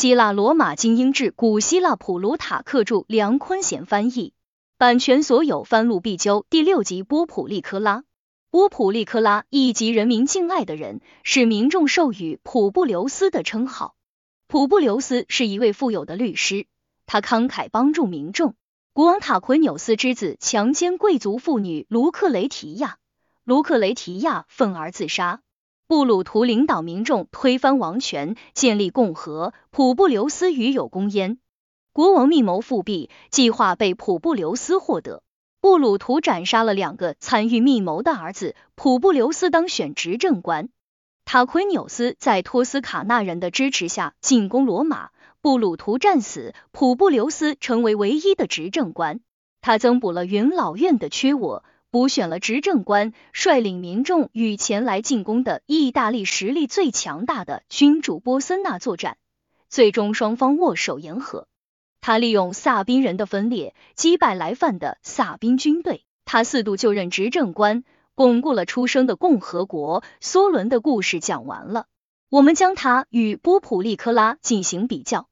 希腊罗马精英志，古希腊普鲁塔克著，梁坤贤翻译，版权所有，翻录必究。第六集波普利科拉。波普利科拉，一级人民敬爱的人，是民众授予普布留斯的称号。普布留斯是一位富有的律师，他慷慨帮助民众。国王塔奎纽斯之子强奸贵族妇女卢克雷提亚，卢克雷提亚愤而自杀。布鲁图领导民众推翻王权，建立共和。普布留斯与有功焉。国王密谋复辟，计划被普布留斯获得。布鲁图斩杀了两个参与密谋的儿子，普布留斯当选执政官。塔奎纽斯在托斯卡纳人的支持下进攻罗马，布鲁图战死，普布留斯成为唯一的执政官。他增补了元老院的缺额，补选了执政官，率领民众与前来进攻的意大利实力最强大的君主波森纳作战，最终双方握手言和。他利用萨宾人的分裂击败来犯的萨宾军队，他四度就任执政官，巩固了出生的共和国。梭伦的故事讲完了，我们将他与波普利科拉进行比较。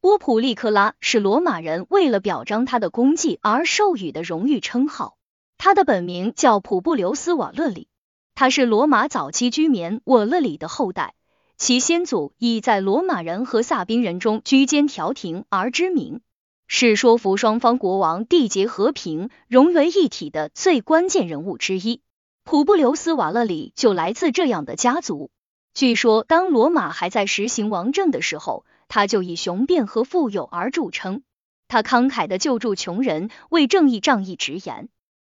波普利科拉是罗马人为了表彰他的功绩而授予的荣誉称号，他的本名叫普布留斯瓦勒里，他是罗马早期居民瓦勒里的后代。其先祖以在罗马人和萨宾人中居间调停而知名，是说服双方国王缔结和平、融为一体的最关键人物之一。普布留斯瓦勒里就来自这样的家族。据说，当罗马还在实行王政的时候，他就以雄辩和富有而著称。他慷慨的救助穷人，为正义仗义直言。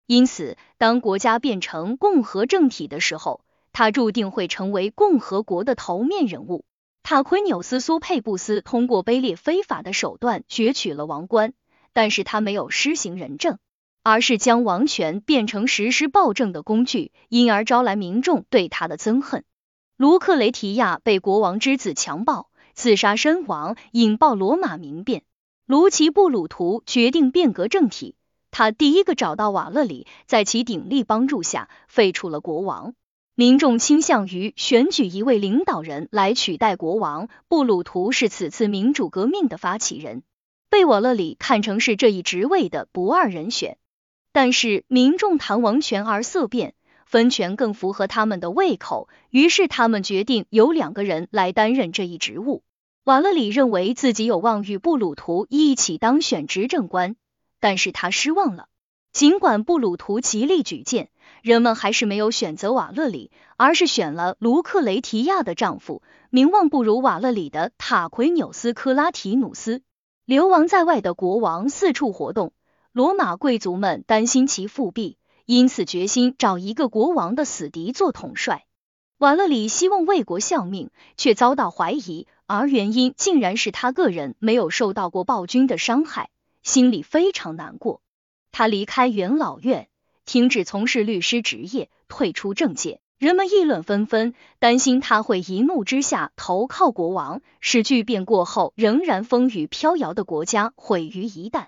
因此，当国家变成共和政体的时候，他注定会成为共和国的头面人物。塔奎纽斯·苏佩布斯通过卑劣非法的手段攫取了王冠，但是他没有施行仁政，而是将王权变成实施暴政的工具，因而招来民众对他的憎恨。卢克雷提亚被国王之子强暴，自杀身亡，引爆罗马民变。卢奇布鲁图决定变革政体，他第一个找到瓦勒里，在其鼎力帮助下废除了国王。民众倾向于选举一位领导人来取代国王。布鲁图是此次民主革命的发起人，被瓦勒里看成是这一职位的不二人选。但是民众谈王权而色变，分权更符合他们的胃口，于是他们决定由两个人来担任这一职务。瓦勒里认为自己有望与布鲁图一起当选执政官，但是他失望了。尽管布鲁图极力举荐。人们还是没有选择瓦勒里，而是选了卢克雷提亚的丈夫，名望不如瓦勒里的塔奎纽斯科拉提努斯。流亡在外的国王四处活动，罗马贵族们担心其复辟，因此决心找一个国王的死敌做统帅。瓦勒里希望为国效命，却遭到怀疑，而原因竟然是他个人没有受到过暴君的伤害，心里非常难过。他离开元老院。停止从事律师职业，退出政界，人们议论纷纷，担心他会一怒之下投靠国王，使巨变过后仍然风雨飘摇的国家毁于一旦。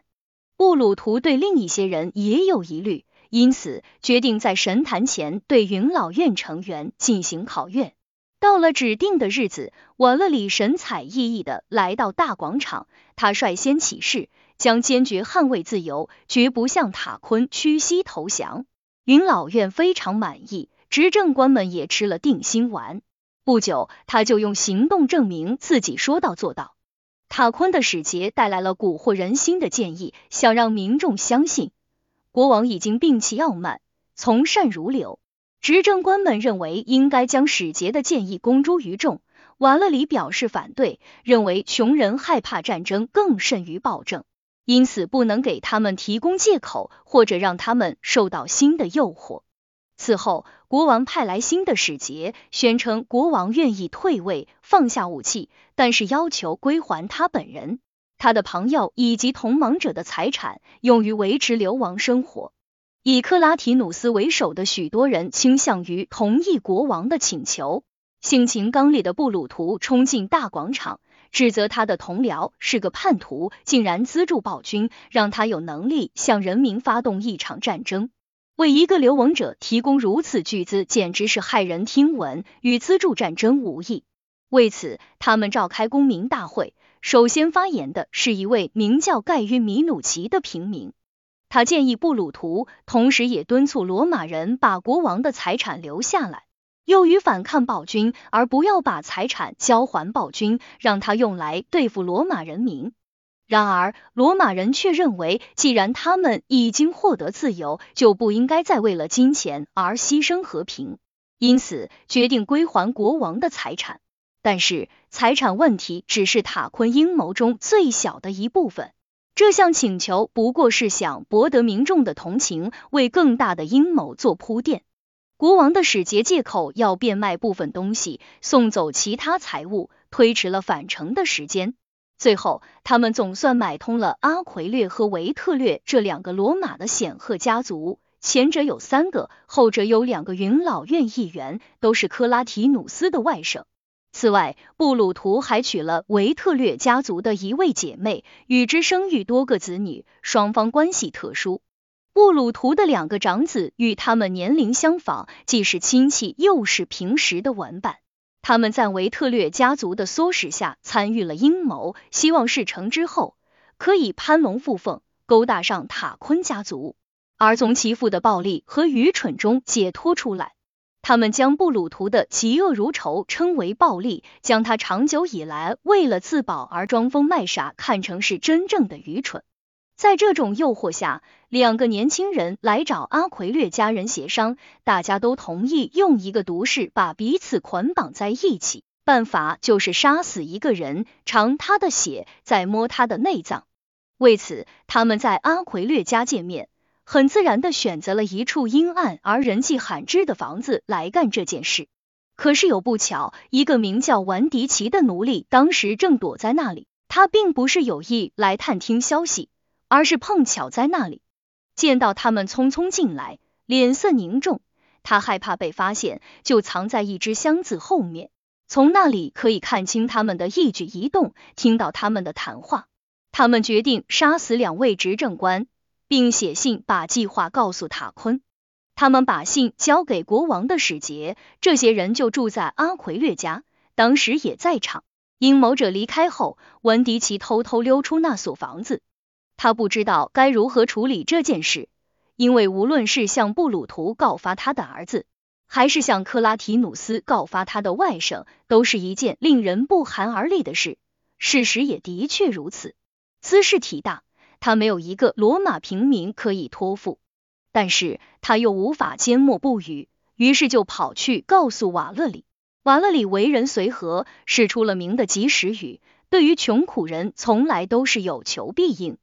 布鲁图对另一些人也有疑虑，因此决定在神坛前对元老院成员进行考验。到了指定的日子，瓦勒里神采奕奕的来到大广场，他率先起誓。将坚决捍卫自由，绝不向塔昆屈膝投降。云老院非常满意，执政官们也吃了定心丸。不久，他就用行动证明自己说到做到。塔昆的使节带来了蛊惑人心的建议，想让民众相信国王已经摒弃傲慢，从善如流。执政官们认为应该将使节的建议公诸于众。瓦勒里表示反对，认为穷人害怕战争更甚于暴政。因此，不能给他们提供借口，或者让他们受到新的诱惑。此后，国王派来新的使节，宣称国王愿意退位，放下武器，但是要求归还他本人、他的朋友以及同盟者的财产，用于维持流亡生活。以克拉提努斯为首的许多人倾向于同意国王的请求。性情刚烈的布鲁图冲进大广场。指责他的同僚是个叛徒，竟然资助暴君，让他有能力向人民发动一场战争。为一个流亡者提供如此巨资，简直是骇人听闻，与资助战争无异。为此，他们召开公民大会，首先发言的是一位名叫盖约米努奇的平民，他建议布鲁图，同时也敦促罗马人把国王的财产留下来，用于反抗暴君，而不要把财产交还暴君，让他用来对付罗马人民。然而，罗马人却认为，既然他们已经获得自由，就不应该再为了金钱而牺牲和平，因此决定归还国王的财产。但是，财产问题只是塔昆阴谋中最小的一部分。这项请求不过是想博得民众的同情，为更大的阴谋做铺垫。国王的使节借口要变卖部分东西，送走其他财物，推迟了返程的时间。最后，他们总算买通了阿奎略和维特略这两个罗马的显赫家族，前者有三个，后者有两个元老院议员，都是克拉提努斯的外甥。此外，布鲁图还娶了维特略家族的一位姐妹，与之生育多个子女，双方关系特殊。布鲁图的两个长子与他们年龄相仿，既是亲戚，又是平时的玩伴。他们在维特略家族的唆使下参与了阴谋，希望事成之后可以攀龙附凤，勾搭上塔昆家族，而从其父的暴力和愚蠢中解脱出来。他们将布鲁图的嫉恶如仇称为暴力，将他长久以来为了自保而装疯卖傻看成是真正的愚蠢。在这种诱惑下，两个年轻人来找阿奎略家人协商，大家都同意用一个毒誓把彼此捆绑在一起，办法就是杀死一个人，尝他的血，再摸他的内脏。为此，他们在阿奎略家见面，很自然的选择了一处阴暗而人迹罕至的房子来干这件事。可是有不巧，一个名叫文迪奇的奴隶当时正躲在那里，他并不是有意来探听消息。而是碰巧在那里见到他们匆匆进来，脸色凝重。他害怕被发现，就藏在一只箱子后面，从那里可以看清他们的一举一动，听到他们的谈话。他们决定杀死两位执政官，并写信把计划告诉塔昆。他们把信交给国王的使节，这些人就住在阿奎略家，当时也在场。阴谋者离开后，文迪奇偷偷溜出那所房子。他不知道该如何处理这件事，因为无论是向布鲁图告发他的儿子，还是向克拉提努斯告发他的外甥，都是一件令人不寒而栗的事。事实也的确如此。兹事体大，他没有一个罗马平民可以托付，但是他又无法缄默不语，于是就跑去告诉瓦勒里。瓦勒里为人随和，是出了名的及时雨，对于穷苦人从来都是有求必应。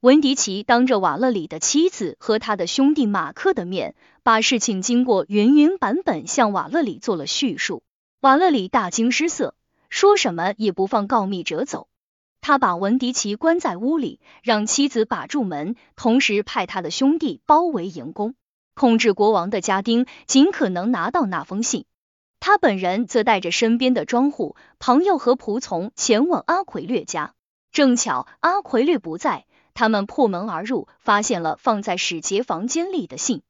文迪奇当着瓦勒里的妻子和他的兄弟马克的面，把事情经过原原版本向瓦勒里做了叙述。瓦勒里大惊失色，说什么也不放告密者走。他把文迪奇关在屋里，让妻子把住门，同时派他的兄弟包围营宫，控制国王的家丁，尽可能拿到那封信。他本人则带着身边的庄户、朋友和仆从前往阿奎略家。正巧阿奎略不在。他们破门而入，发现了放在使节房间里的信。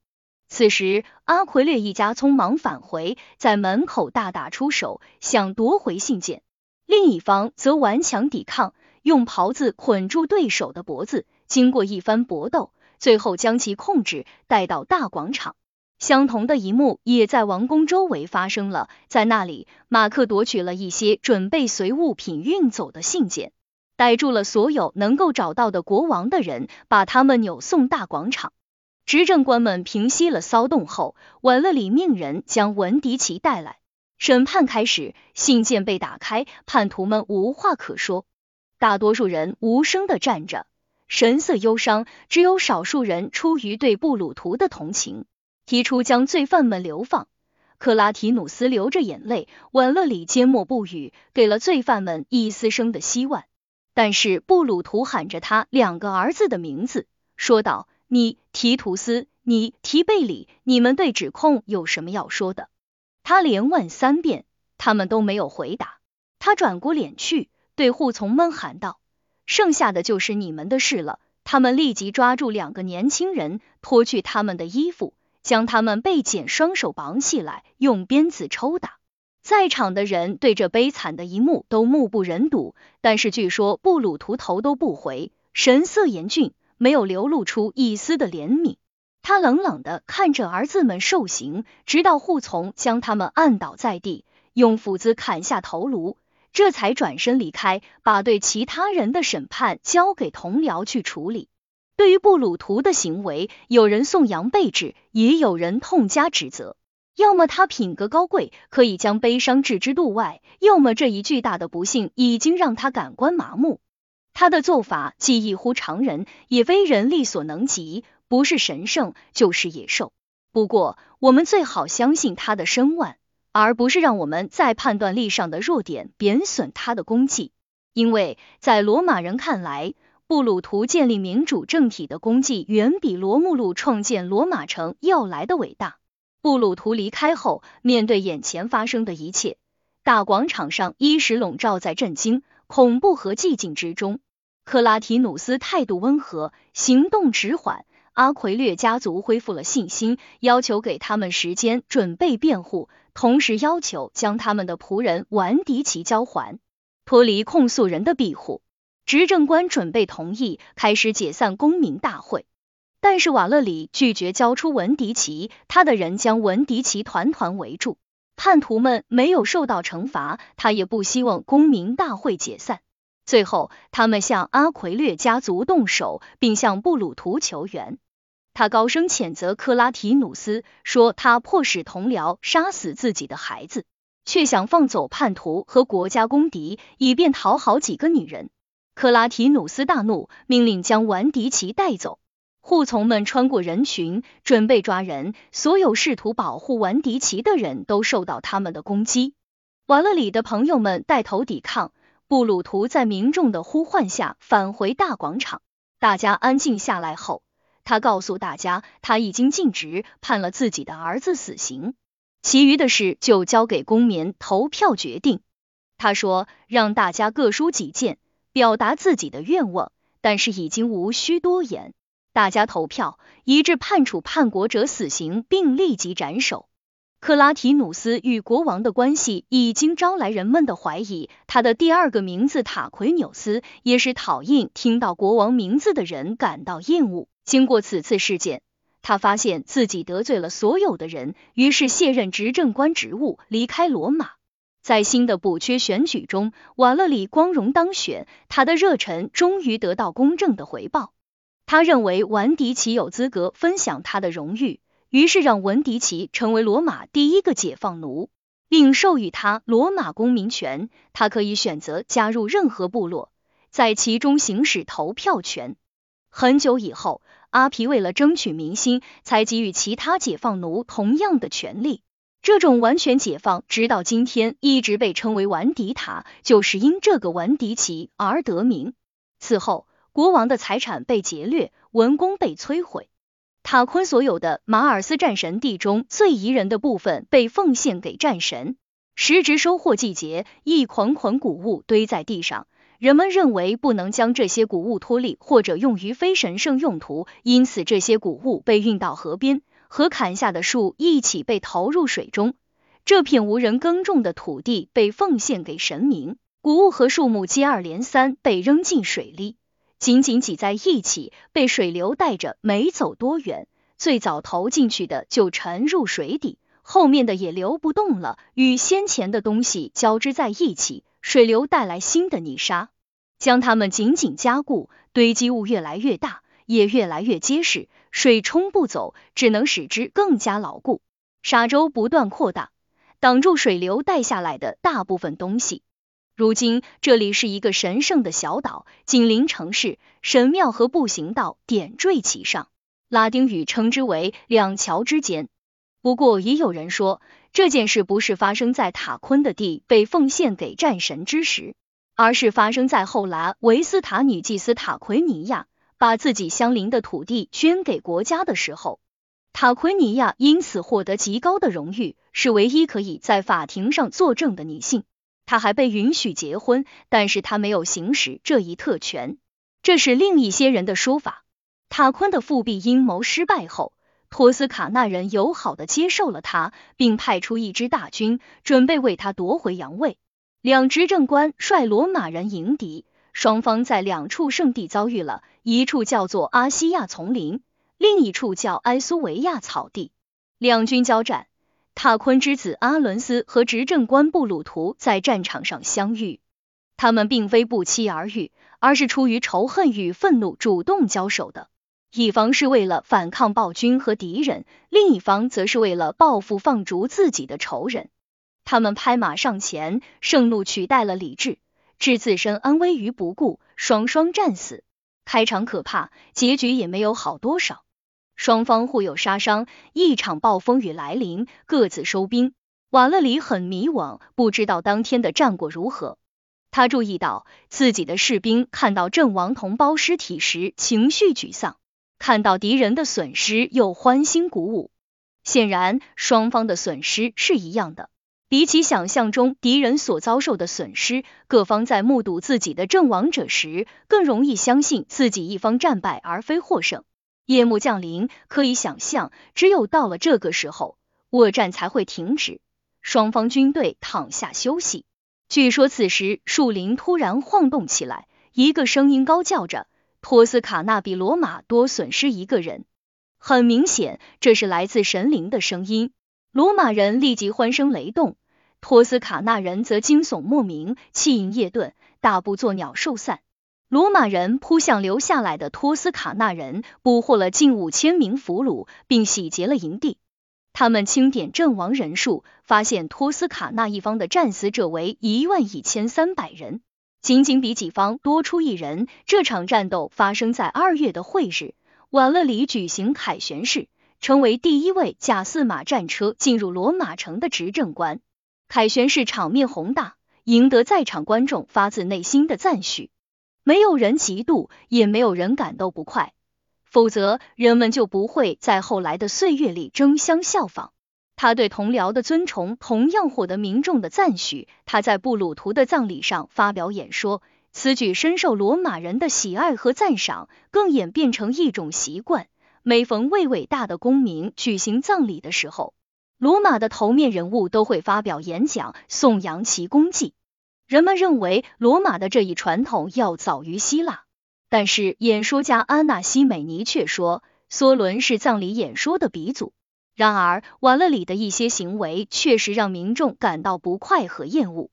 此时，阿奎略一家匆忙返回，在门口大打出手，想夺回信件。另一方则顽强抵抗，用袍子捆住对手的脖子。经过一番搏斗，最后将其控制，带到大广场。相同的一幕也在王宫周围发生了，在那里，马克夺取了一些准备随物品运走的信件。逮住了所有能够找到的国王的人，把他们扭送大广场。执政官们平息了骚动后，瓦勒里命人将文迪奇带来。审判开始，信件被打开，叛徒们无话可说，大多数人无声的站着，神色忧伤。只有少数人出于对布鲁图的同情，提出将罪犯们流放。克拉提努斯流着眼泪，瓦勒里缄默不语，给了罪犯们一丝生的希望。但是布鲁图喊着他两个儿子的名字，说道：“你提图斯，你提贝里，你们对指控有什么要说的？”他连问三遍，他们都没有回答。他转过脸去，对护从们喊道：“剩下的就是你们的事了。”他们立即抓住两个年轻人，脱去他们的衣服，将他们被剪双手绑起来，用鞭子抽打。在场的人对这悲惨的一幕都目不忍睹，但是据说布鲁图头都不回，神色严峻，没有流露出一丝的怜悯。他冷冷的看着儿子们受刑，直到护从将他们按倒在地，用斧子砍下头颅，这才转身离开，把对其他人的审判交给同僚去处理。对于布鲁图的行为，有人颂扬备至，也有人痛加指责。要么他品格高贵，可以将悲伤置之度外；要么这一巨大的不幸已经让他感官麻木。他的做法既异乎常人，也非人力所能及，不是神圣就是野兽。不过，我们最好相信他的声望，而不是让我们在判断力上的弱点贬损他的功绩。因为在罗马人看来，布鲁图建立民主政体的功绩远比罗慕路创建罗马城要来的伟大。布鲁图离开后，面对眼前发生的一切，大广场上一时笼罩在震惊、恐怖和寂静之中。克拉提努斯态度温和，行动迟缓。阿奎略家族恢复了信心，要求给他们时间准备辩护，同时要求将他们的仆人完迪奇交还，脱离控诉人的庇护。执政官准备同意开始解散公民大会。但是瓦勒里拒绝交出文迪奇，他的人将文迪奇团团围住。叛徒们没有受到惩罚，他也不希望公民大会解散。最后，他们向阿奎略家族动手，并向布鲁图求援。他高声谴责克拉提努斯，说他迫使同僚杀死自己的孩子，却想放走叛徒和国家公敌，以便讨好几个女人。克拉提努斯大怒，命令将文迪奇带走。护从们穿过人群，准备抓人。所有试图保护完迪奇的人都受到他们的攻击。瓦勒里的朋友们带头抵抗。布鲁图在民众的呼唤下返回大广场。大家安静下来后，他告诉大家，他已经尽职，判了自己的儿子死刑，其余的事就交给公民投票决定。他说，让大家各抒己见，表达自己的愿望，但是已经无需多言。大家投票一致判处叛国者死刑，并立即斩首。克拉提努斯与国王的关系已经招来人们的怀疑。他的第二个名字塔奎纽斯也是讨厌听到国王名字的人感到厌恶。经过此次事件，他发现自己得罪了所有的人，于是卸任执政官职务，离开罗马。在新的补缺选举中，瓦勒里光荣当选，他的热忱终于得到公正的回报。他认为文迪奇有资格分享他的荣誉，于是让文迪奇成为罗马第一个解放奴，并授予他罗马公民权。他可以选择加入任何部落，在其中行使投票权。很久以后，阿皮为了争取民心，才给予其他解放奴同样的权利。这种完全解放，直到今天一直被称为完迪塔，就是因这个完迪奇而得名。此后。国王的财产被劫掠，文宫被摧毁。塔昆所有的马尔斯战神地中最宜人的部分被奉献给战神。时值收获季节，一捆捆谷物堆在地上，人们认为不能将这些谷物脱粒或者用于非神圣用途，因此这些谷物被运到河边，和砍下的树一起被投入水中。这片无人耕种的土地被奉献给神明，谷物和树木接二连三被扔进水里。紧紧挤在一起，被水流带着，没走多远，最早投进去的就沉入水底，后面的也流不动了，与先前的东西交织在一起，水流带来新的泥沙，将它们紧紧加固，堆积物越来越大，也越来越结实，水冲不走，只能使之更加牢固。沙洲不断扩大，挡住水流带下来的大部分东西。如今这里是一个神圣的小岛，紧邻城市，神庙和步行道点缀其上，拉丁语称之为两桥之间。不过也有人说，这件事不是发生在塔昆的地被奉献给战神之时，而是发生在后来维斯塔女祭司塔奎尼亚把自己相邻的土地捐给国家的时候。塔奎尼亚因此获得极高的荣誉，是唯一可以在法庭上作证的女性。他还被允许结婚，但是他没有行使这一特权，这是另一些人的说法。塔昆的复辟阴谋失败后，托斯卡纳人友好的接受了他，并派出一支大军，准备为他夺回阳位。两执政官率罗马人迎敌，双方在两处圣地遭遇了，一处叫做阿西亚丛林，另一处叫埃苏维亚草地。两军交战，塔昆之子阿伦斯和执政官布鲁图在战场上相遇。他们并非不期而遇，而是出于仇恨与愤怒主动交手的。一方是为了反抗暴君和敌人，另一方则是为了报复放逐自己的仇人。他们拍马上前，盛怒取代了理智，置自身安危于不顾，双双战死。开场可怕，结局也没有好多少。双方互有杀伤，一场暴风雨来临，各自收兵。瓦勒里很迷惘，不知道当天的战果如何。他注意到自己的士兵看到阵亡同胞尸体时情绪沮丧，看到敌人的损失又欢欣鼓舞。显然，双方的损失是一样的。比起想象中敌人所遭受的损失，各方在目睹自己的阵亡者时，更容易相信自己一方战败而非获胜。夜幕降临，可以想象，只有到了这个时候，恶战才会停止，双方军队躺下休息。据说此时树林突然晃动起来，一个声音高叫着：“托斯卡纳比罗马多损失一个人。”很明显，这是来自神灵的声音。罗马人立即欢声雷动，托斯卡纳人则惊悚莫名，气盈夜遁，大步作鸟兽散。罗马人扑向留下来的托斯卡纳人，捕获了近五千名俘虏，并洗劫了营地。他们清点阵亡人数，发现托斯卡纳一方的战死者为一万一千三百人，仅仅比己方多出一人。这场战斗发生在二月的会日，瓦勒里举行凯旋式，成为第一位驾驷马战车进入罗马城的执政官。凯旋式场面宏大，赢得在场观众发自内心的赞许，没有人嫉妒，也没有人感到不快。否则，人们就不会在后来的岁月里争相效仿。他对同僚的尊崇同样获得民众的赞许。他在布鲁图的葬礼上发表演说，此举深受罗马人的喜爱和赞赏，更演变成一种习惯。每逢为伟大的公民举行葬礼的时候，罗马的头面人物都会发表演讲，颂扬其功绩。人们认为罗马的这一传统要早于希腊。但是演说家安娜西美尼却说，梭伦是葬礼演说的鼻祖。然而，瓦勒里的一些行为确实让民众感到不快和厌恶。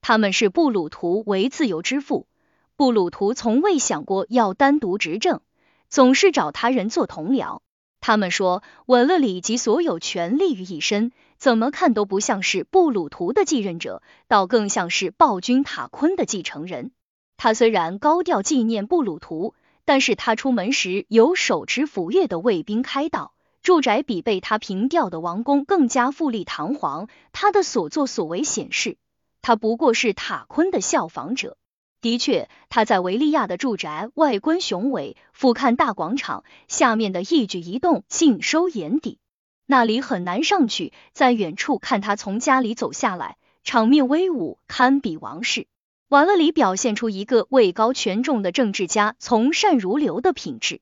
他们视布鲁图为自由之父，布鲁图从未想过要单独执政，总是找他人做同僚。他们说，瓦勒里集所有权力于一身，怎么看都不像是布鲁图的继任者，倒更像是暴君塔昆的继承人。他虽然高调纪念布鲁图，但是他出门时有手持斧钺的卫兵开道，住宅比被他平掉的王宫更加富丽堂皇。他的所作所为显示，他不过是塔昆的效仿者。的确，他在维利亚的住宅外观雄伟，俯瞰大广场，下面的一举一动尽收眼底，那里很难上去。在远处看他从家里走下来，场面威武，堪比王室。瓦勒里表现出一个位高权重的政治家从善如流的品质。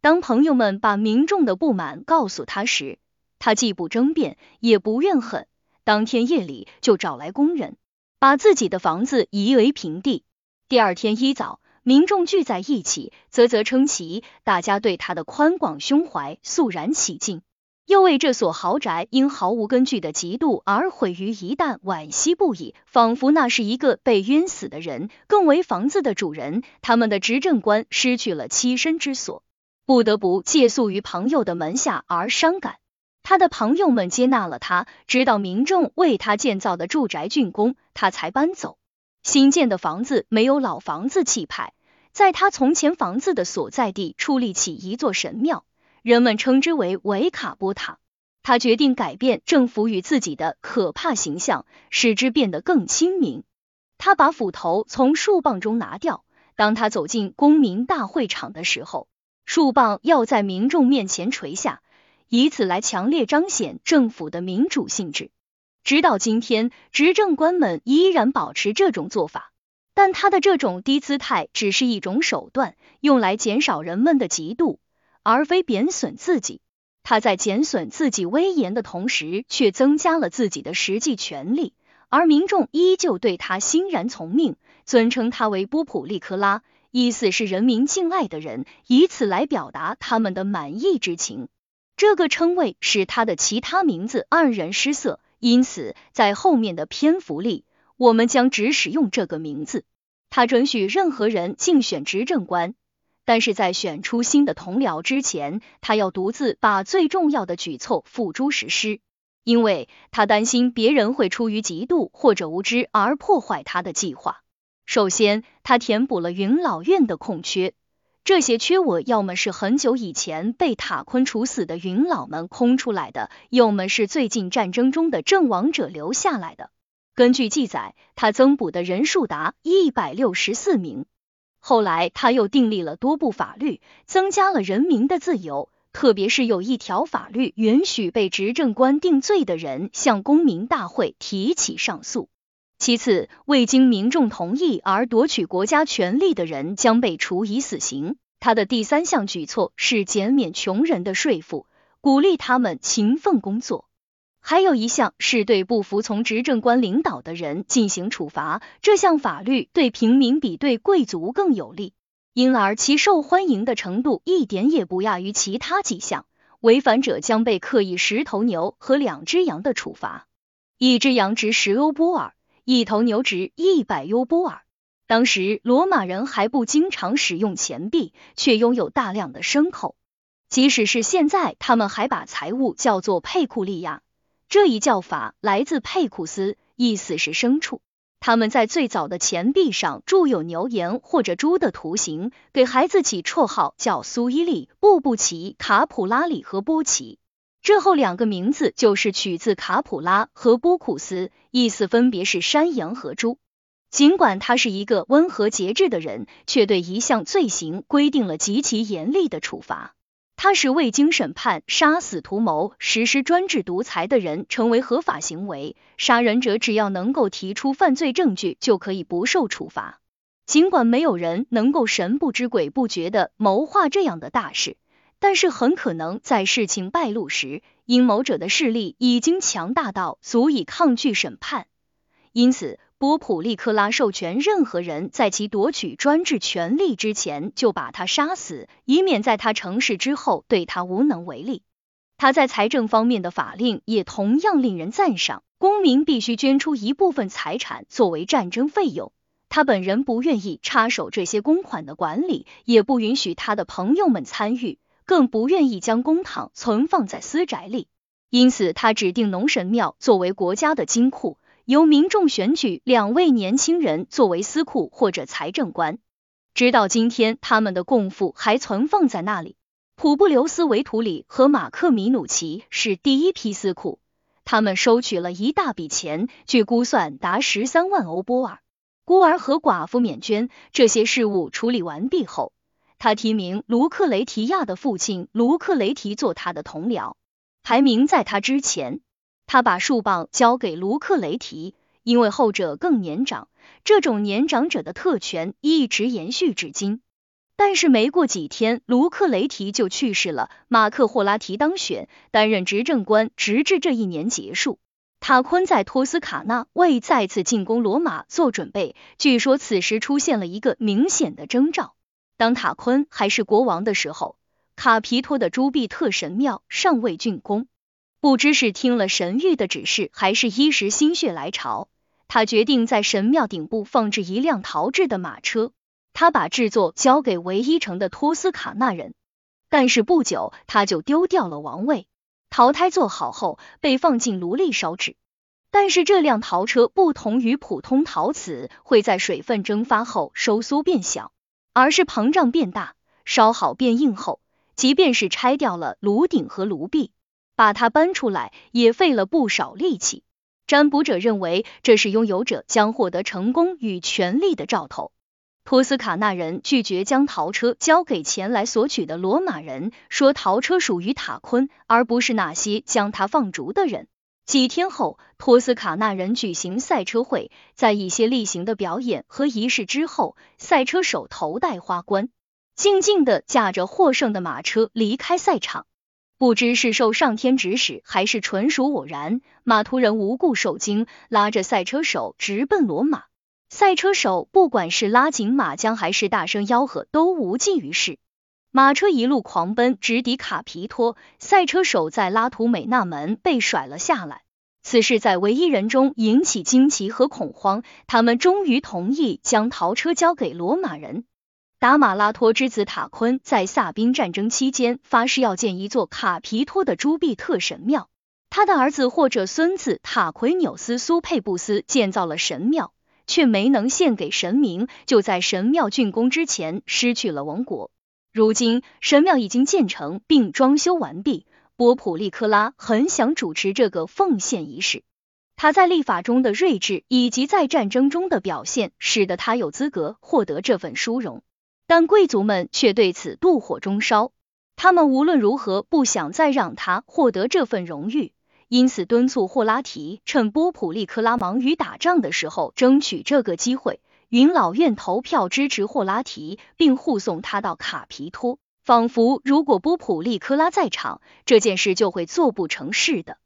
当朋友们把民众的不满告诉他时，他既不争辩，也不怨恨。当天夜里就找来工人，把自己的房子夷为平地。第二天一早，民众聚在一起，啧啧称奇，大家对他的宽广胸怀肃然起敬。又为这所豪宅因毫无根据的嫉妒而毁于一旦惋惜不已，仿佛那是一个被冤死的人。更为房子的主人，他们的执政官失去了栖身之所，不得不借宿于朋友的门下而伤感。他的朋友们接纳了他，直到民众为他建造的住宅竣工，他才搬走。新建的房子没有老房子气派，在他从前房子的所在地矗立起一座神庙。人们称之为维卡波塔。他决定改变政府与自己的可怕形象，使之变得更亲民。他把斧头从树棒中拿掉。当他走进公民大会场的时候，树棒要在民众面前垂下，以此来强烈彰显政府的民主性质。直到今天，执政官们依然保持这种做法，但他的这种低姿态只是一种手段，用来减少人们的嫉妒。而非贬损自己。他在减损自己威严的同时，却增加了自己的实际权力，而民众依旧对他欣然从命，尊称他为波普利科拉，意思是人民敬爱的人，以此来表达他们的满意之情。这个称谓使他的其他名字黯然失色，因此在后面的篇幅里，我们将只使用这个名字。他准许任何人竞选执政官。但是在选出新的同僚之前，他要独自把最重要的举措付诸实施，因为他担心别人会出于嫉妒或者无知而破坏他的计划。首先，他填补了云老院的空缺，这些缺我要么是很久以前被塔昆处死的云老们空出来的，要么是最近战争中的阵亡者留下来的。根据记载，他增补的人数达一百六十四名。后来，他又订立了多部法律，增加了人民的自由，特别是有一条法律允许被执政官定罪的人向公民大会提起上诉。其次，未经民众同意而夺取国家权力的人将被处以死刑。他的第三项举措是减免穷人的税赋，鼓励他们勤奋工作。还有一项是对不服从执政官领导的人进行处罚，这项法律对平民比对贵族更有利，因而其受欢迎的程度一点也不亚于其他几项。违反者将被刻以十头牛和两只羊的处罚，一只羊值十欧波尔，一头牛值一百欧波尔。当时罗马人还不经常使用钱币，却拥有大量的牲口，即使是现在，他们还把财物叫做佩库利亚。这一叫法来自佩库斯，意思是牲畜。他们在最早的钱币上铸有牛羊或者猪的图形，给孩子起绰号叫苏伊利、布布奇、卡普拉里和波奇。这后两个名字就是取自卡普拉和波库斯，意思分别是山羊和猪。尽管他是一个温和节制的人，却对一项罪行规定了极其严厉的处罚。他使未经审判杀死图谋实施专制独裁的人成为合法行为，杀人者只要能够提出犯罪证据，就可以不受处罚。尽管没有人能够神不知鬼不觉的谋划这样的大事，但是很可能在事情败露时，阴谋者的势力已经强大到足以抗拒审判，因此。波普利克拉授权任何人在其夺取专制权力之前就把他杀死，以免在他成事之后对他无能为力。他在财政方面的法令也同样令人赞赏，公民必须捐出一部分财产作为战争费用。他本人不愿意插手这些公款的管理，也不允许他的朋友们参与，更不愿意将公帑存放在私宅里。因此，他指定农神庙作为国家的金库。由民众选举两位年轻人作为司库或者财政官，直到今天，他们的供赋还存放在那里。普布留斯维图里和马克米努奇是第一批司库，他们收取了一大笔钱，据估算达十三万欧波尔。孤儿和寡妇免捐。这些事务处理完毕后，他提名卢克雷提亚的父亲卢克雷提做他的同僚，排名在他之前。他把树棒交给卢克雷提，因为后者更年长。这种年长者的特权一直延续至今。但是没过几天，卢克雷提就去世了。马克霍拉提当选，担任执政官，直至这一年结束。塔昆在托斯卡纳为再次进攻罗马做准备。据说此时出现了一个明显的征兆：当塔昆还是国王的时候，卡皮托的朱庇特神庙尚未竣工。不知是听了神谕的指示，还是一时心血来潮，他决定在神庙顶部放置一辆陶制的马车。他把制作交给唯一城的托斯卡纳人，但是不久他就丢掉了王位。陶胎做好后被放进炉里烧制，但是这辆陶车不同于普通陶瓷，会在水分蒸发后收缩变小，而是膨胀变大，烧好变硬后，即便是拆掉了炉顶和炉壁。把它搬出来也费了不少力气。占卜者认为这是拥有者将获得成功与权力的兆头。托斯卡纳人拒绝将陶车交给前来索取的罗马人，说陶车属于塔昆，而不是那些将它放逐的人。几天后，托斯卡纳人举行赛车会，在一些例行的表演和仪式之后，赛车手头戴花冠，静静的驾着获胜的马车离开赛场。不知是受上天指使，还是纯属偶然，马突人无故受惊，拉着赛车手直奔罗马。赛车手不管是拉紧马缰，还是大声吆喝，都无济于事。马车一路狂奔，直抵卡皮托。赛车手在拉图美纳门被甩了下来。此事在唯一人中引起惊奇和恐慌。他们终于同意将逃车交给罗马人。达马拉托之子塔昆在萨宾战争期间发誓要建一座卡皮托的朱庇特神庙。他的儿子或者孙子塔奎纽斯苏佩布斯建造了神庙。却没能献给神明，就在神庙竣工之前失去了王国。如今神庙已经建成并装修完毕，波普利科拉很想主持这个奉献仪式。他在立法中的睿智以及在战争中的表现，使得他有资格获得这份殊荣。但贵族们却对此妒火中烧，他们无论如何不想再让他获得这份荣誉。因此，敦促霍拉提趁波普利克拉忙于打仗的时候，争取这个机会，云老院投票支持霍拉提，并护送他到卡皮托，仿佛如果波普利克拉在场，这件事就会做不成似的。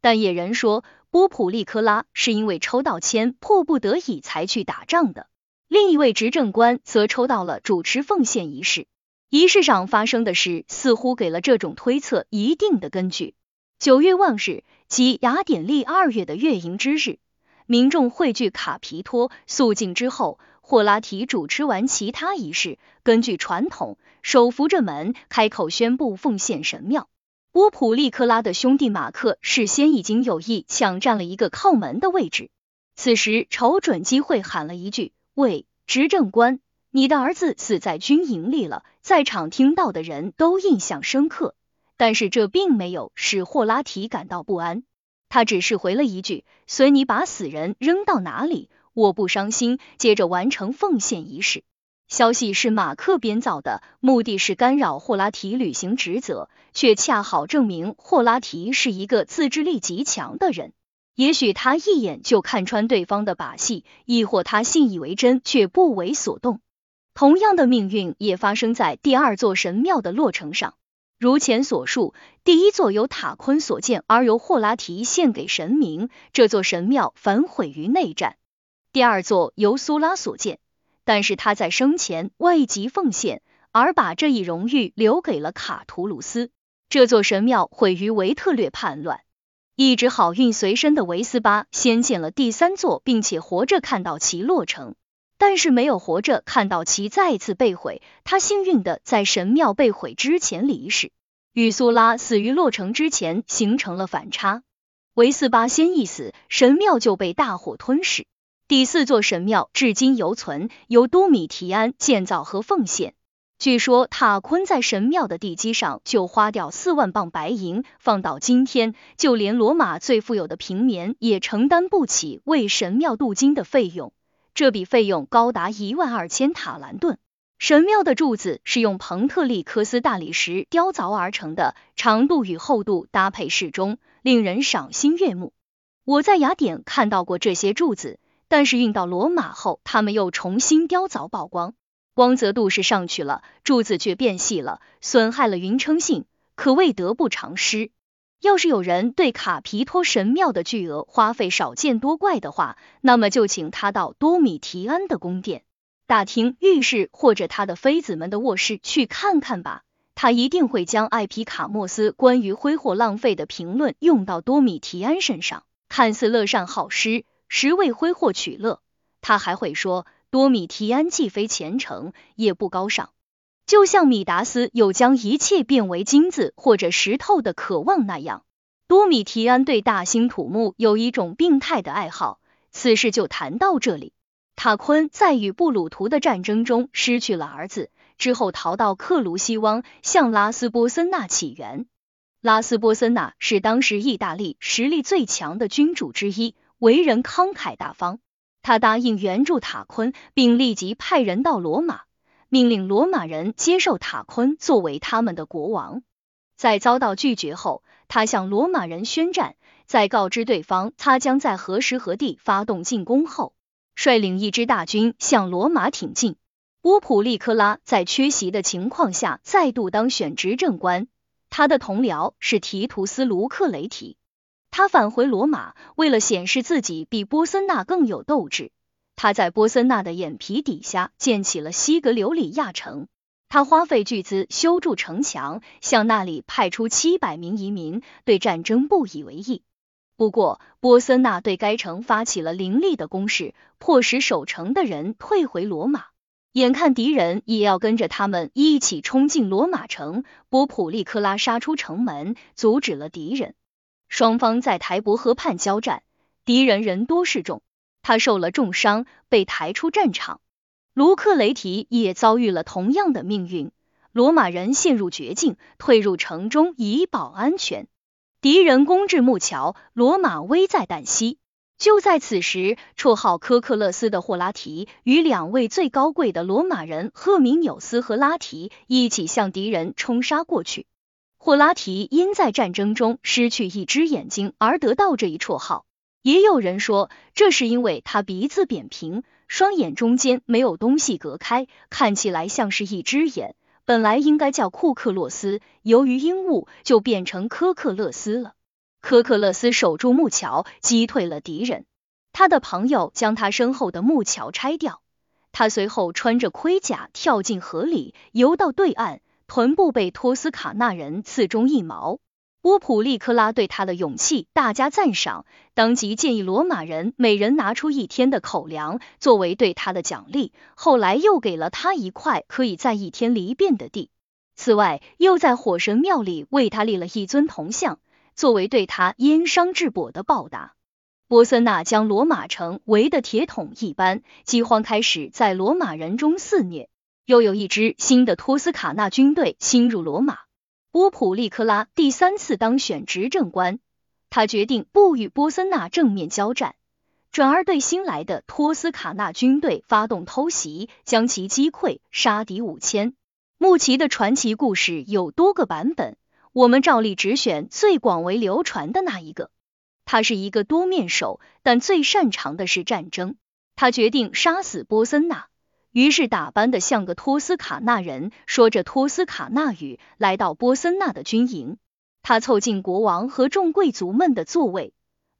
但野人说，波普利克拉是因为抽到签，迫不得已才去打仗的。另一位执政官则抽到了主持奉献仪式，仪式上发生的事似乎给了这种推测一定的根据。九月望日，即雅典历二月的月盈之日，民众汇聚卡皮托肃静之后，霍拉提主持完其他仪式。根据传统，手扶着门开口宣布奉献神庙。波普利克拉的兄弟马克事先已经有意抢占了一个靠门的位置，此时瞅准机会喊了一句：“喂，执政官，你的儿子死在军营里了！”在场听到的人都印象深刻。但是这并没有使霍拉提感到不安，他只是回了一句：“随你把死人扔到哪里，我不伤心。”接着完成奉献仪式。消息是马克编造的，目的是干扰霍拉提履行职责，却恰好证明霍拉提是一个自制力极强的人。也许他一眼就看穿对方的把戏，亦或他信以为真却不为所动。同样的命运也发生在第二座神庙的落成上。如前所述，第一座由塔昆所建，而由霍拉提献给神明，这座神庙焚毁于内战；第二座由苏拉所建，但是他在生前未及奉献，而把这一荣誉留给了卡图鲁斯，这座神庙毁于维特略叛乱。一直好运随身的维斯巴先建了第三座，并且活着看到其落成。但是没有活着看到其再次被毁，他幸运的在神庙被毁之前离世，与苏拉死于落成之前形成了反差。维斯巴先一死，神庙就被大火吞噬。第四座神庙至今犹存，由多米提安建造和奉献。据说塔昆在神庙的地基上就花掉四万磅白银，放到今天，就连罗马最富有的平民也承担不起为神庙镀金的费用。这笔费用高达一万二千塔兰顿。神庙的柱子是用彭特利科斯大理石雕凿而成的，长度与厚度搭配适中，令人赏心悦目。我在雅典看到过这些柱子，但是运到罗马后，他们又重新雕凿曝光，光泽度是上去了，柱子却变细了，损害了匀称性，可谓得不偿失。要是有人对卡皮托神庙的巨额花费少见多怪的话，那么就请他到多米提安的宫殿、大厅、浴室或者他的妃子们的卧室去看看吧。他一定会将艾皮卡莫斯关于挥霍浪费的评论用到多米提安身上，看似乐善好施，实为挥霍取乐。他还会说，多米提安既非虔诚，也不高尚。就像米达斯有将一切变为金子或者石头的渴望那样，多米提安对大兴土木有一种病态的爱好。此事就谈到这里。塔昆在与布鲁图的战争中失去了儿子，之后逃到克卢西汪，向拉斯波森纳起源。拉斯波森纳是当时意大利实力最强的君主之一，为人慷慨大方。他答应援助塔昆，并立即派人到罗马。命令罗马人接受塔昆作为他们的国王，在遭到拒绝后，他向罗马人宣战。在告知对方他将在何时何地发动进攻后，率领一支大军向罗马挺进。波普利科拉在缺席的情况下再度当选执政官，他的同僚是提图斯·卢克雷提。他返回罗马，为了显示自己比波森纳更有斗志，他在波森纳的眼皮底下建起了西格留里亚城。他花费巨资修筑城墙，向那里派出七百名移民，对战争不以为意。不过，波森纳对该城发起了凌厉的攻势，迫使守城的人退回罗马。眼看敌人也要跟着他们一起冲进罗马城，波普利克拉杀出城门，阻止了敌人。双方在台伯河畔交战，敌人人多势众，他受了重伤，被抬出战场。卢克雷提也遭遇了同样的命运，罗马人陷入绝境，退入城中以保安全。敌人攻至木桥，罗马危在旦夕。就在此时，绰号科克勒斯的霍拉提与两位最高贵的罗马人赫明纽斯和拉提一起向敌人冲杀过去。霍拉提因在战争中失去一只眼睛而得到这一绰号，也有人说这是因为他鼻子扁平。双眼中间没有东西隔开，看起来像是一只眼。本来应该叫库克洛斯，由于因误就变成科克勒斯了。科克勒斯守住木桥，击退了敌人。他的朋友将他身后的木桥拆掉，他随后穿着盔甲跳进河里，游到对岸，臀部被托斯卡纳人刺中一矛。波普利克拉对他的勇气大加赞赏，当即建议罗马人每人拿出一天的口粮作为对他的奖励。后来又给了他一块可以在一天离变的地。此外，又在火神庙里为他立了一尊铜像，作为对他因伤治跛的报答。波森纳将罗马城围得铁桶一般，饥荒开始在罗马人中肆虐。又有一支新的托斯卡纳军队侵入罗马。波普利克拉第三次当选执政官，他决定不与波森纳正面交战，转而对新来的托斯卡纳军队发动偷袭，将其击溃，杀敌五千。穆奇的传奇故事有多个版本，我们照例只选最广为流传的那一个。他是一个多面手，但最擅长的是战争。他决定杀死波森纳。于是打扮的像个托斯卡纳人，说着托斯卡纳语，来到波森纳的军营。他凑近国王和众贵族们的座位，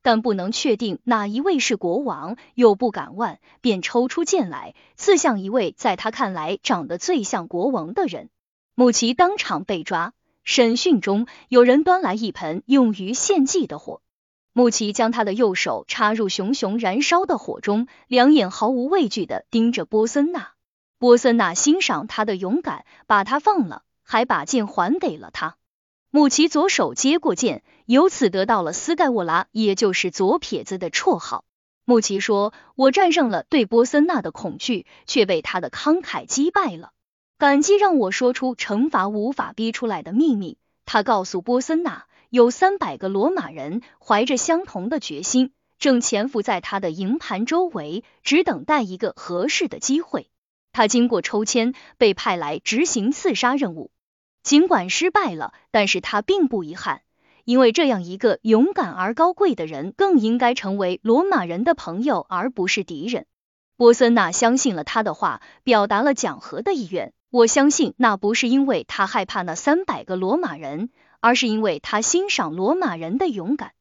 但不能确定哪一位是国王，又不敢问，便抽出剑来，刺向一位在他看来长得最像国王的人。穆奇当场被抓。审讯中，有人端来一盆用于献祭的火。穆奇将他的右手插入熊熊燃烧的火中，两眼毫无畏惧的盯着波森纳。波森纳欣赏他的勇敢，把他放了，还把剑还给了他。穆奇左手接过剑，由此得到了斯盖沃拉，也就是左撇子的绰号。穆奇说：“我战胜了对波森纳的恐惧，却被他的慷慨击败了。感激让我说出惩罚无法逼出来的秘密。”他告诉波森纳。有三百个罗马人怀着相同的决心，正潜伏在他的营盘周围，只等待一个合适的机会。他经过抽签，被派来执行刺杀任务。尽管失败了，但是他并不遗憾，因为这样一个勇敢而高贵的人，更应该成为罗马人的朋友，而不是敌人。波森纳相信了他的话，表达了讲和的意愿。我相信那不是因为他害怕那三百个罗马人。而是因为他欣赏罗马人的勇敢。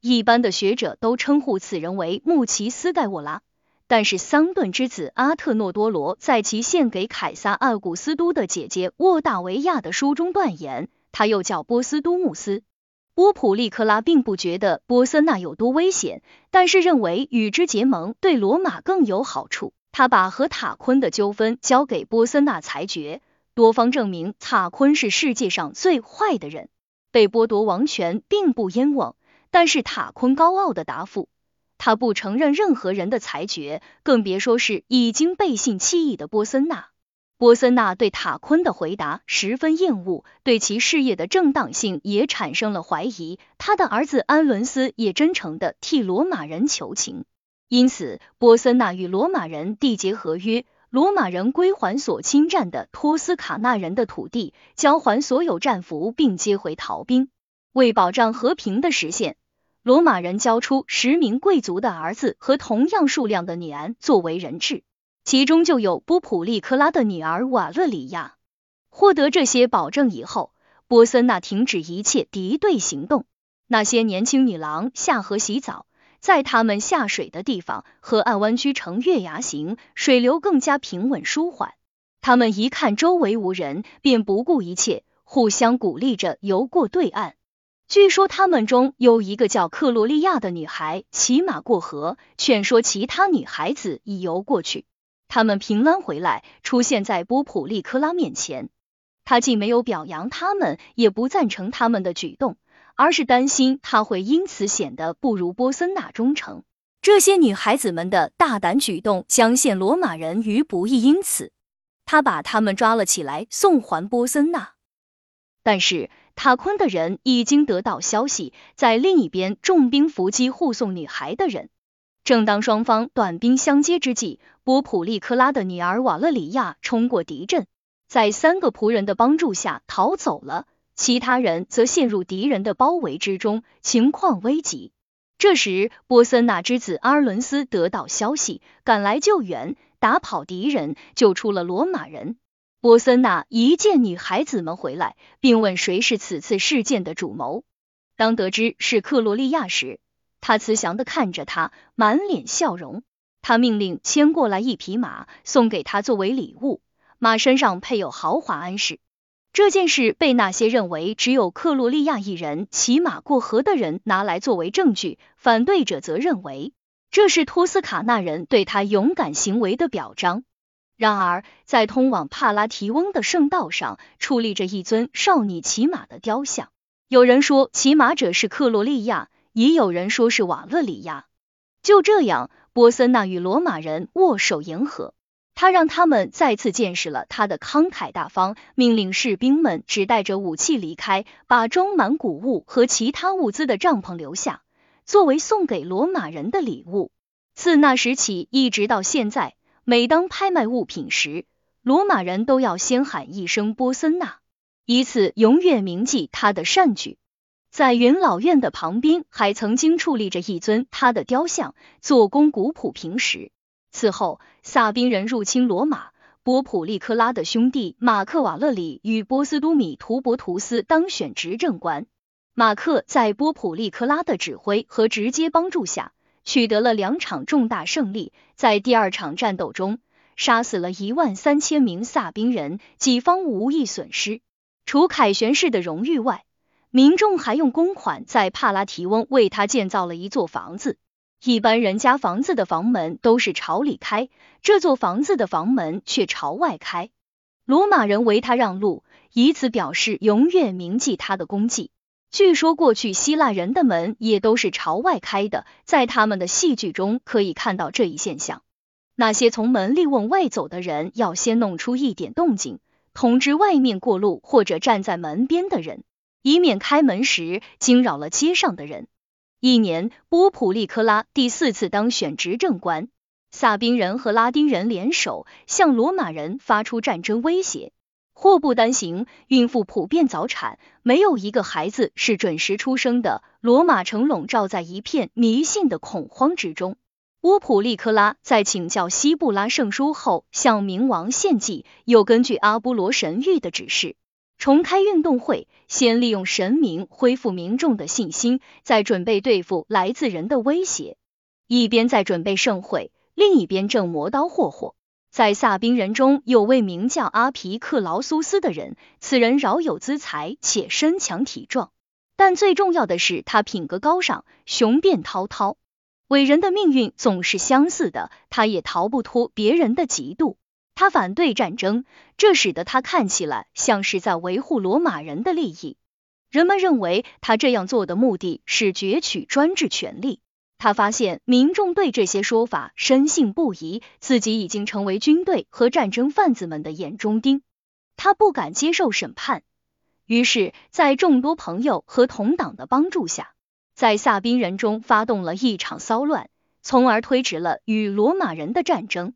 一般的学者都称呼此人为穆奇斯盖沃拉，但是桑顿之子阿特诺多罗在其献给凯撒奥古斯都的姐姐沃大维亚的书中断言，他又叫波斯都穆斯。波普利克拉并不觉得波森纳有多危险，但是认为与之结盟对罗马更有好处。他把和塔昆的纠纷交给波森纳裁决，多方证明塔昆是世界上最坏的人。被剥夺王权并不冤枉，但是塔昆高傲的答复，他不承认任何人的裁决，更别说是已经背信弃义的波森纳。波森纳对塔昆的回答十分厌恶，对其事业的正当性也产生了怀疑。他的儿子安伦斯也真诚的替罗马人求情，因此波森纳与罗马人缔结合约。罗马人归还所侵占的托斯卡纳人的土地，交还所有战俘，并接回逃兵。为保障和平的实现，罗马人交出十名贵族的儿子和同样数量的女儿作为人质，其中就有波普利克拉的女儿瓦勒里亚。获得这些保证以后，波森纳停止一切敌对行动。那些年轻女郎下河洗澡，在他们下水的地方，河岸弯曲成月牙形，水流更加平稳舒缓。他们一看周围无人，便不顾一切，互相鼓励着游过对岸。据说他们中有一个叫克罗利亚的女孩骑马过河，劝说其他女孩子已游过去。他们平安回来，出现在波普利科拉面前。他既没有表扬他们，也不赞成他们的举动，而是担心他会因此显得不如波森纳忠诚。这些女孩子们的大胆举动将陷罗马人于不义，因此他把他们抓了起来，送还波森纳。但是。塔昆的人已经得到消息，在另一边重兵伏击护送女孩的人。正当双方短兵相接之际，波普利克拉的女儿瓦勒里亚冲过敌阵，在三个仆人的帮助下逃走了，其他人则陷入敌人的包围之中，情况危急。这时，波森纳之子阿尔伦斯得到消息，赶来救援，打跑敌人，救出了罗马人。波森纳一见女孩子们回来，并问谁是此次事件的主谋。当得知是克罗利亚时，他慈祥的看着他，满脸笑容。他命令牵过来一匹马，送给他作为礼物。马身上配有豪华鞍饰。这件事被那些认为只有克罗利亚一人骑马过河的人拿来作为证据，反对者则认为这是托斯卡纳人对他勇敢行为的表彰。然而，在通往帕拉提翁的圣道上，矗立着一尊少女骑马的雕像。有人说骑马者是克罗利亚，也有人说是瓦勒里亚。就这样，波森纳与罗马人握手言和。他让他们再次见识了他的慷慨大方，命令士兵们只带着武器离开，把装满谷物和其他物资的帐篷留下，作为送给罗马人的礼物。自那时起，一直到现在。每当拍卖物品时，罗马人都要先喊一声波森纳，以此永远铭记他的善举。在元老院的旁边，还曾经矗立着一尊他的雕像，做工古朴平实。此后，萨宾人入侵罗马，波普利克拉的兄弟马克瓦勒里与波斯都米图伯图斯当选执政官。马克在波普利克拉的指挥和直接帮助下。取得了两场重大胜利，在第二场战斗中，杀死了一万三千名萨宾人，己方无一损失。除凯旋式的荣誉外，民众还用公款在帕拉提翁为他建造了一座房子。一般人家房子的房门都是朝里开，这座房子的房门却朝外开。罗马人为他让路，以此表示永远铭记他的功绩。据说过去希腊人的门也都是朝外开的，在他们的戏剧中可以看到这一现象。那些从门里往外走的人，要先弄出一点动静，通知外面过路或者站在门边的人，以免开门时惊扰了街上的人。一年，波普利科拉第四次当选执政官，萨宾人和拉丁人联手向罗马人发出战争威胁。祸不单行，孕妇普遍早产，没有一个孩子是准时出生的。罗马城笼罩在一片迷信的恐慌之中。波普利克拉在请教西布拉圣书后，向冥王献祭，又根据阿波罗神谕的指示重开运动会，先利用神明恢复民众的信心，再准备对付来自人的威胁。一边在准备盛会，另一边正磨刀霍霍。在萨宾人中有位名叫阿皮克劳苏斯的人，此人饶有资财且身强体壮，但最重要的是他品格高尚，雄辩滔滔。伟人的命运总是相似的，他也逃不脱别人的嫉妒。他反对战争，这使得他看起来像是在维护罗马人的利益。人们认为他这样做的目的是攫取专制权力。他发现民众对这些说法深信不疑，自己已经成为军队和战争贩子们的眼中钉。他不敢接受审判，于是，在众多朋友和同党的帮助下，在萨宾人中发动了一场骚乱，从而推迟了与罗马人的战争。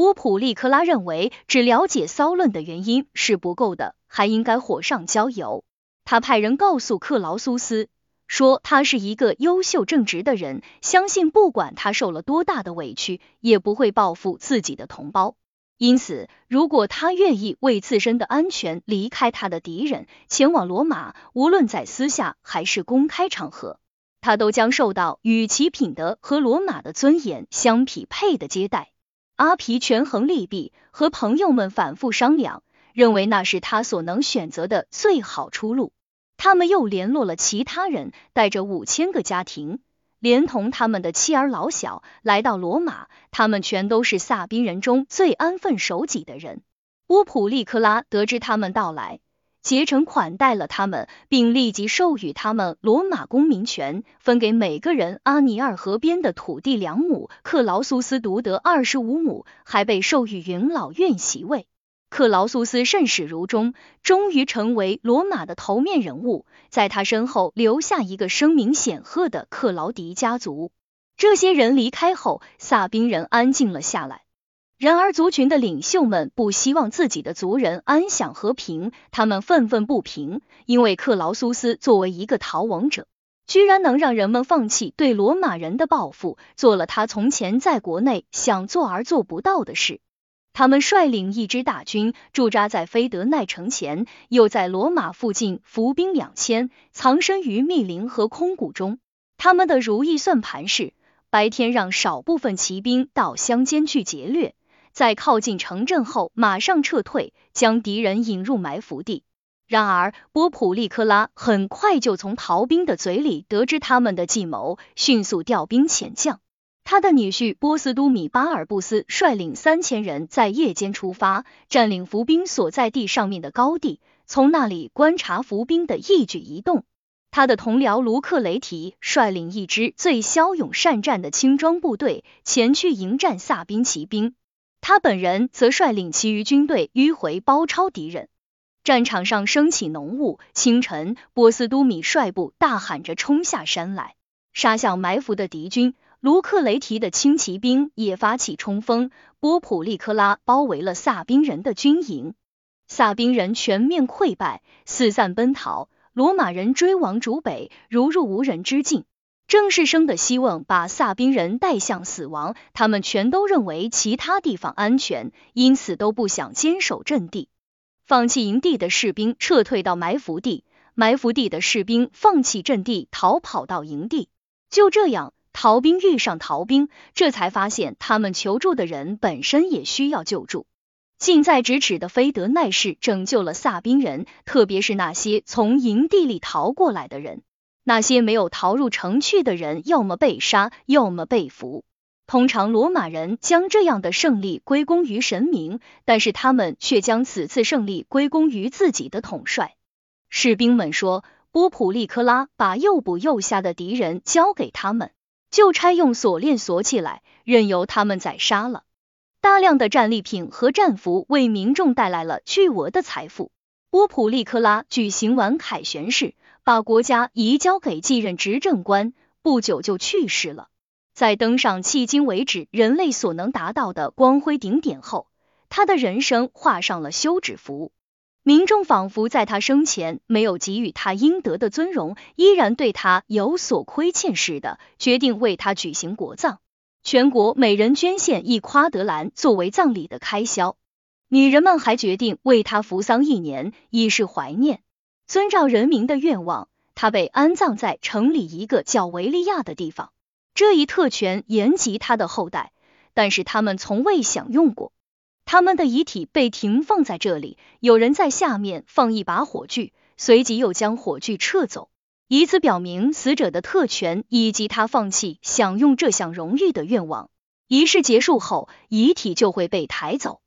波普利克拉认为，只了解骚乱的原因是不够的，还应该火上浇油。他派人告诉克劳苏斯。说他是一个优秀正直的人，相信不管他受了多大的委屈，也不会报复自己的同胞。因此，如果他愿意为自身的安全离开他的敌人，前往罗马，无论在私下还是公开场合，他都将受到与其品德和罗马的尊严相匹配的接待。阿皮权衡利弊，和朋友们反复商量，认为那是他所能选择的最好出路。他们又联络了其他人，带着五千个家庭。连同他们的妻儿老小来到罗马，他们全都是萨宾人中最安分守己的人。乌普利克拉得知他们到来，竭诚款待了他们，并立即授予他们罗马公民权，分给每个人阿尼尔河边的土地两亩，克劳苏斯独得二十五亩，还被授予元老院席位。克劳苏斯甚始如终，终于成为罗马的头面人物。在他身后留下一个声名显赫的克劳迪家族。这些人离开后，萨宾人安静了下来。然而，族群的领袖们不希望自己的族人安享和平，他们愤愤不平，因为克劳苏斯作为一个逃亡者，居然能让人们放弃对罗马人的报复，做了他从前在国内想做而做不到的事。他们率领一支大军驻扎在菲德奈城前，又在罗马附近伏兵两千，藏身于密林和空谷中。他们的如意算盘是：白天让少部分骑兵到乡间去劫掠，在靠近城镇后马上撤退，将敌人引入埋伏地。然而，波普利科拉很快就从逃兵的嘴里得知他们的计谋，迅速调兵遣将。他的女婿波斯都米巴尔布斯率领三千人在夜间出发，占领伏兵所在地上面的高地，从那里观察伏兵的一举一动。他的同僚卢克雷提率领一支最骁勇善战的轻装部队前去迎战萨宾骑兵，他本人则率领其余军队迂回包抄敌人。战场上升起浓雾，清晨，波斯都米率部大喊着冲下山来，杀向埋伏的敌军。卢克雷提的轻骑兵也发起冲锋，波普利科拉包围了萨宾人的军营，萨宾人全面溃败，四散奔逃。罗马人追往逐北，如入无人之境。正是生的希望把萨宾人带向死亡，他们全都认为其他地方安全，因此都不想坚守阵地。放弃营地的士兵撤退到埋伏地，埋伏地的士兵放弃阵地逃跑到营地。就这样。逃兵遇上逃兵，这才发现他们求助的人本身也需要救助。近在咫尺的菲德奈氏拯救了萨宾人，特别是那些从营地里逃过来的人。那些没有逃入城去的人，要么被杀，要么被俘。通常罗马人将这样的胜利归功于神明，但是他们却将此次胜利归功于自己的统帅。士兵们说，波普利科拉把又捕又杀的敌人交给他们。就差用锁链锁起来，任由他们宰杀了。大量的战利品和战俘为民众带来了巨额的财富。波普利克拉举行完凯旋式，把国家移交给继任执政官，不久就去世了。在登上迄今为止人类所能达到的光辉顶点后，他的人生画上了休止符。民众仿佛在他生前没有给予他应得的尊荣，依然对他有所亏欠似的，决定为他举行国葬。全国每人捐献一夸德兰作为葬礼的开销。女人们还决定为他服丧一年，以示怀念。遵照人民的愿望，他被安葬在城里一个叫维利亚的地方。这一特权延及他的后代，但是他们从未享用过。他们的遗体被停放在这里，有人在下面放一把火炬，随即又将火炬撤走，以此表明死者的特权以及他放弃享用这项荣誉的愿望。仪式结束后，遗体就会被抬走。